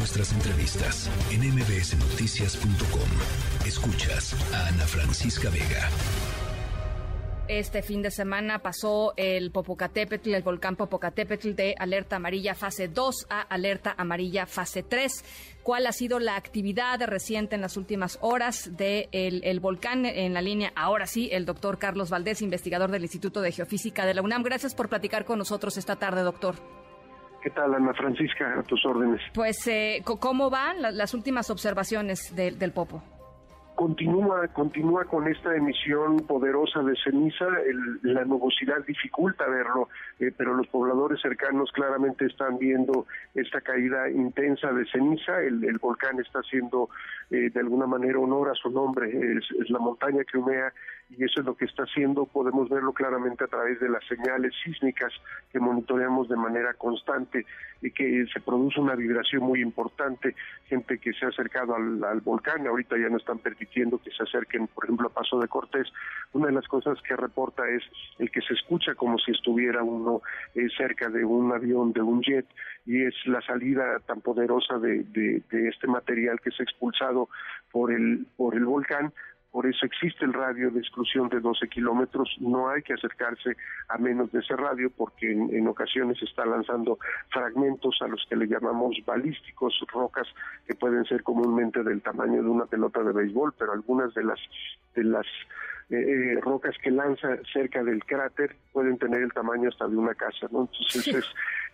nuestras entrevistas en mbsnoticias.com. Escuchas a Ana Francisca Vega. Este fin de semana pasó el Popocatépetl, el volcán Popocatépetl de alerta amarilla fase 2 a alerta amarilla fase 3. ¿Cuál ha sido la actividad reciente en las últimas horas del de el volcán? En la línea, ahora sí, el doctor Carlos Valdés, investigador del Instituto de Geofísica de la UNAM. Gracias por platicar con nosotros esta tarde, doctor. ¿Qué tal, Ana Francisca? A tus órdenes. Pues, eh, ¿cómo van las últimas observaciones del Popo? continúa continúa con esta emisión poderosa de ceniza la nubosidad dificulta verlo eh, pero los pobladores cercanos claramente están viendo esta caída intensa de ceniza el, volcán está haciendo eh, de alguna manera honor a su nombre es, la montaña que humea y eso es lo que está haciendo. Podemos verlo claramente a través de las señales sísmicas que monitoreamos de manera constante y que se produce una vibración muy importante. Gente que se ha acercado al, al volcán ahorita ya no están permitiendo que se acerquen, por ejemplo, a Paso de Cortés. Una de las cosas que reporta es el que se escucha como si estuviera uno eh, cerca de un avión, de un jet, y es la salida tan poderosa de, de, este material que ha expulsado por el, por el volcán por eso existe el radio de exclusión de 12 kilómetros, no hay que acercarse a menos de ese radio porque en, ocasiones está lanzando fragmentos a los que le llamamos balísticos, rocas que pueden ser comúnmente del tamaño de una pelota de béisbol, pero algunas de las de las eh, eh, rocas que lanza cerca del cráter pueden tener el tamaño hasta de una casa, ¿no? Entonces es,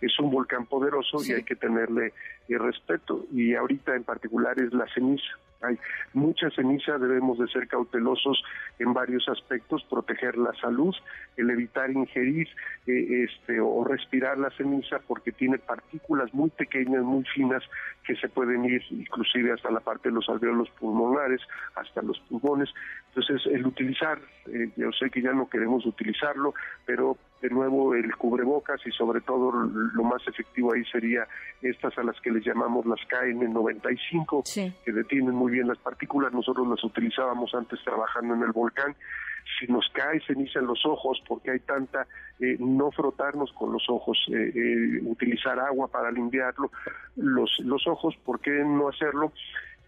es un volcán poderoso y hay que tenerle eh, respeto. Y ahorita en particular es la ceniza hay mucha ceniza, debemos de ser cautelosos en varios aspectos, proteger la salud, el evitar ingerir eh, este, o respirar la ceniza porque tiene partículas muy pequeñas, muy finas, que se pueden ir inclusive hasta la parte de los alveolos pulmonares, hasta los pulmones. Entonces, el utilizar, eh, yo sé que ya no queremos utilizarlo, pero de nuevo el cubrebocas y sobre todo lo más efectivo ahí sería estas a las que les llamamos las KN95, que detienen muy bien las partículas. Nosotros las utilizábamos antes trabajando en el volcán si nos cae ceniza en los ojos, porque hay tanta, eh, no frotarnos con los ojos, eh, eh, utilizar agua para limpiarlo, los, los ojos, ¿por qué no hacerlo?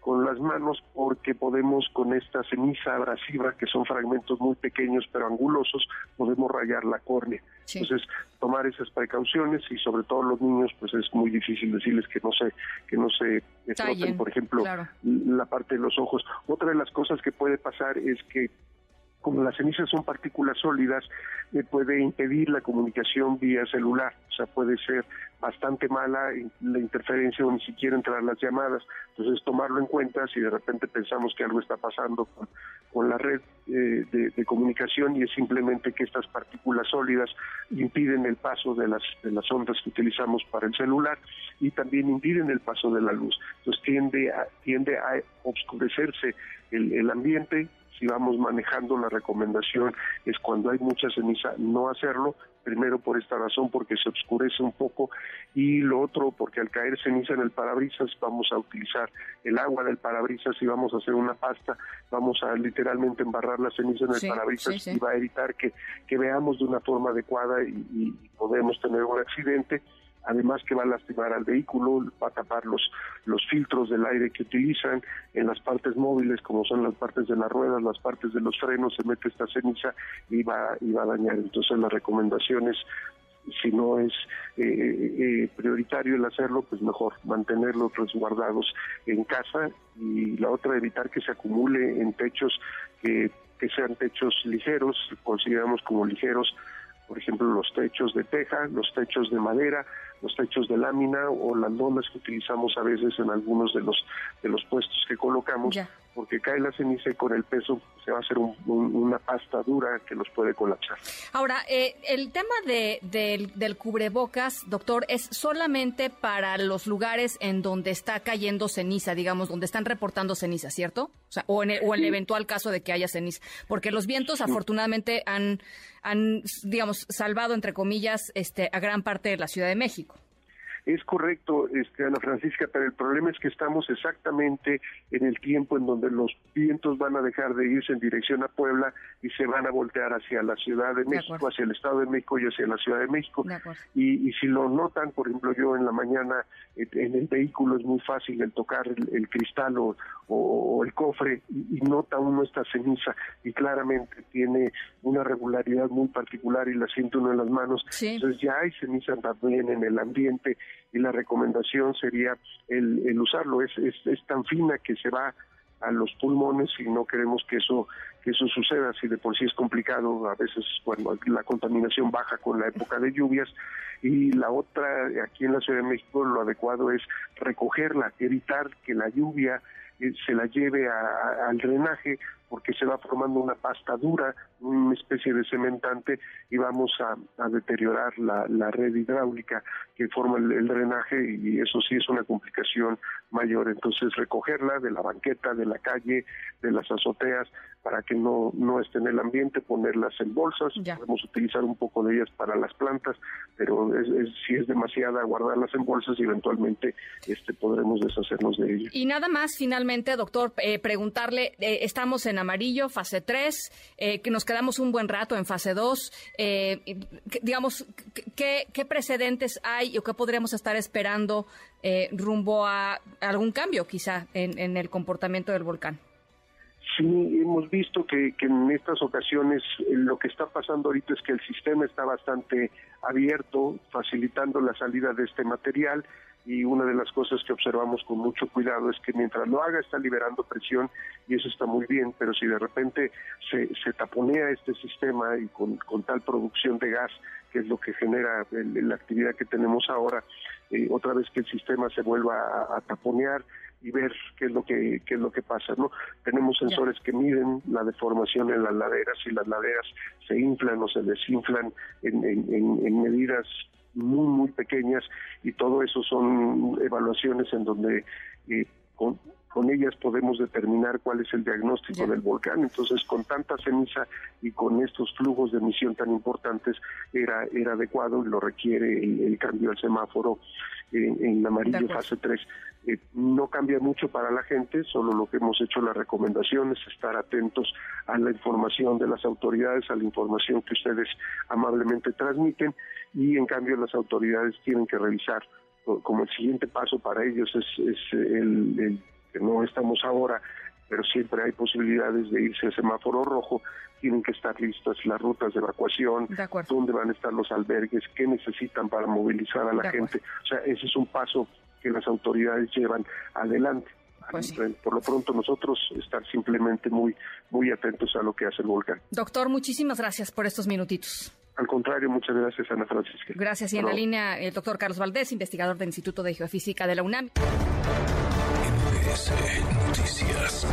Con las manos porque podemos con esta ceniza abrasiva, que son fragmentos muy pequeños pero angulosos, podemos rayar la córnea. Entonces, tomar esas precauciones y sobre todo los niños, pues es muy difícil decirles que no se que no se froten, por ejemplo, la parte de los ojos. Otra de las cosas que puede pasar es que como las cenizas son partículas sólidas, eh, puede impedir la comunicación vía celular, o sea, puede ser bastante mala la interferencia o ni siquiera entrar las llamadas. Entonces, tomarlo en cuenta si de repente pensamos que algo está pasando con, la red eh, de, comunicación y es simplemente que estas partículas sólidas impiden el paso de las, de las ondas que utilizamos para el celular y también impiden el paso de la luz. Entonces, tiende a, tiende a obscurecerse el ambiente, si vamos manejando la recomendación es cuando hay mucha ceniza no hacerlo, primero por esta razón porque se oscurece un poco y lo otro porque al caer ceniza en el parabrisas vamos a utilizar el agua del parabrisas y vamos a hacer una pasta, vamos a literalmente embarrar la ceniza en el parabrisas y va a evitar que, que veamos de una forma adecuada y, y podemos tener un accidente además que va a lastimar al vehículo, va a tapar los, los filtros del aire que utilizan, en las partes móviles, como son las partes de las ruedas, las partes de los frenos, se mete esta ceniza y va, y va a dañar. Entonces las recomendaciones si no es eh, eh, prioritario el hacerlo, pues mejor mantenerlos resguardados en casa y la otra evitar que se acumule en techos que, que sean techos ligeros, consideramos como ligeros, por ejemplo, los techos de teja, los techos de madera, los techos de lámina o las lonas que utilizamos a veces en algunos de los de los puestos que colocamos porque cae la ceniza y con el peso se va a hacer una pasta dura que los puede colapsar. Ahora, eh, el tema de, del cubrebocas, doctor, es solamente para los lugares en donde está cayendo ceniza, digamos, donde están reportando ceniza, ¿cierto? O, sea, o, en, el, o en el eventual caso de que haya ceniza. Porque los vientos, afortunadamente, han, han, digamos, salvado, entre comillas, este, a gran parte de la Ciudad de México. Es correcto, este, Ana Francisca, pero el problema es que estamos exactamente en el tiempo en donde los vientos van a dejar de irse en dirección a Puebla y se van a voltear hacia la Ciudad de México, hacia el Estado de México y hacia la Ciudad de México. y, si lo notan, por ejemplo, yo en la mañana en el vehículo es muy fácil el tocar el, cristal o, el cofre y, y nota uno esta ceniza y claramente tiene una regularidad muy particular y la siente uno en las manos. Entonces ya hay ceniza también en el ambiente y la recomendación sería el, usarlo. Es, es, tan fina que se va a los pulmones y no queremos que eso que eso suceda si de por sí es complicado a veces cuando la contaminación baja con la época de lluvias y la otra aquí en la Ciudad de México lo adecuado es recogerla evitar que la lluvia eh, se la lleve al drenaje porque se va formando una pasta dura, una especie de cementante y vamos a, deteriorar la, red hidráulica que forma el, drenaje y eso sí es una complicación mayor. Entonces recogerla de la banqueta, de la calle, de las azoteas para que no, no esté en el ambiente, ponerlas en bolsas, podemos utilizar un poco de ellas para las plantas, pero si es demasiada guardarlas en bolsas y eventualmente este, podremos deshacernos de ellas. Y nada más finalmente, doctor, eh, preguntarle, eh, estamos en amarillo, fase 3, eh, que nos quedamos un buen rato en fase 2. Eh, digamos, ¿qué, precedentes hay o qué podríamos estar esperando eh, rumbo a algún cambio quizá en, el comportamiento del volcán? Sí, hemos visto que, que, en estas ocasiones lo que está pasando ahorita es que el sistema está bastante abierto, facilitando la salida de este material y una de las cosas que observamos con mucho cuidado es que mientras lo haga está liberando presión y eso está muy bien, pero si de repente se, se taponea este sistema y con, tal producción de gas, que es lo que genera la actividad que tenemos ahora, eh, otra vez que el sistema se vuelva a, taponear y ver qué es lo que qué es lo que pasa no tenemos sensores que miden la deformación en las laderas y las laderas se inflan o se desinflan en, en, en medidas muy, muy pequeñas y todo eso son evaluaciones en donde eh, con, ellas podemos determinar cuál es el diagnóstico del volcán. Entonces, con tanta ceniza y con estos flujos de emisión tan importantes, era, era adecuado y lo requiere el, cambio del semáforo en, en amarillo fase 3. Eh, no cambia mucho para la gente, solo lo que hemos hecho la recomendación es estar atentos a la información de las autoridades, a la información que ustedes amablemente transmiten y en cambio las autoridades tienen que revisar como el siguiente paso para ellos es, el, que no estamos ahora pero siempre hay posibilidades de irse a semáforo rojo, tienen que estar listas las rutas de evacuación, dónde van a estar los albergues, qué necesitan para movilizar a la gente. O sea, ese es un paso que las autoridades llevan adelante. Pues Por lo pronto nosotros estar simplemente muy, muy atentos a lo que hace el volcán. Doctor, muchísimas gracias por estos minutitos. Al contrario, muchas gracias, Ana Francisca. Gracias. Y en la línea, el doctor Carlos Valdés, investigador del Instituto de Geofísica de la UNAM. Noticias.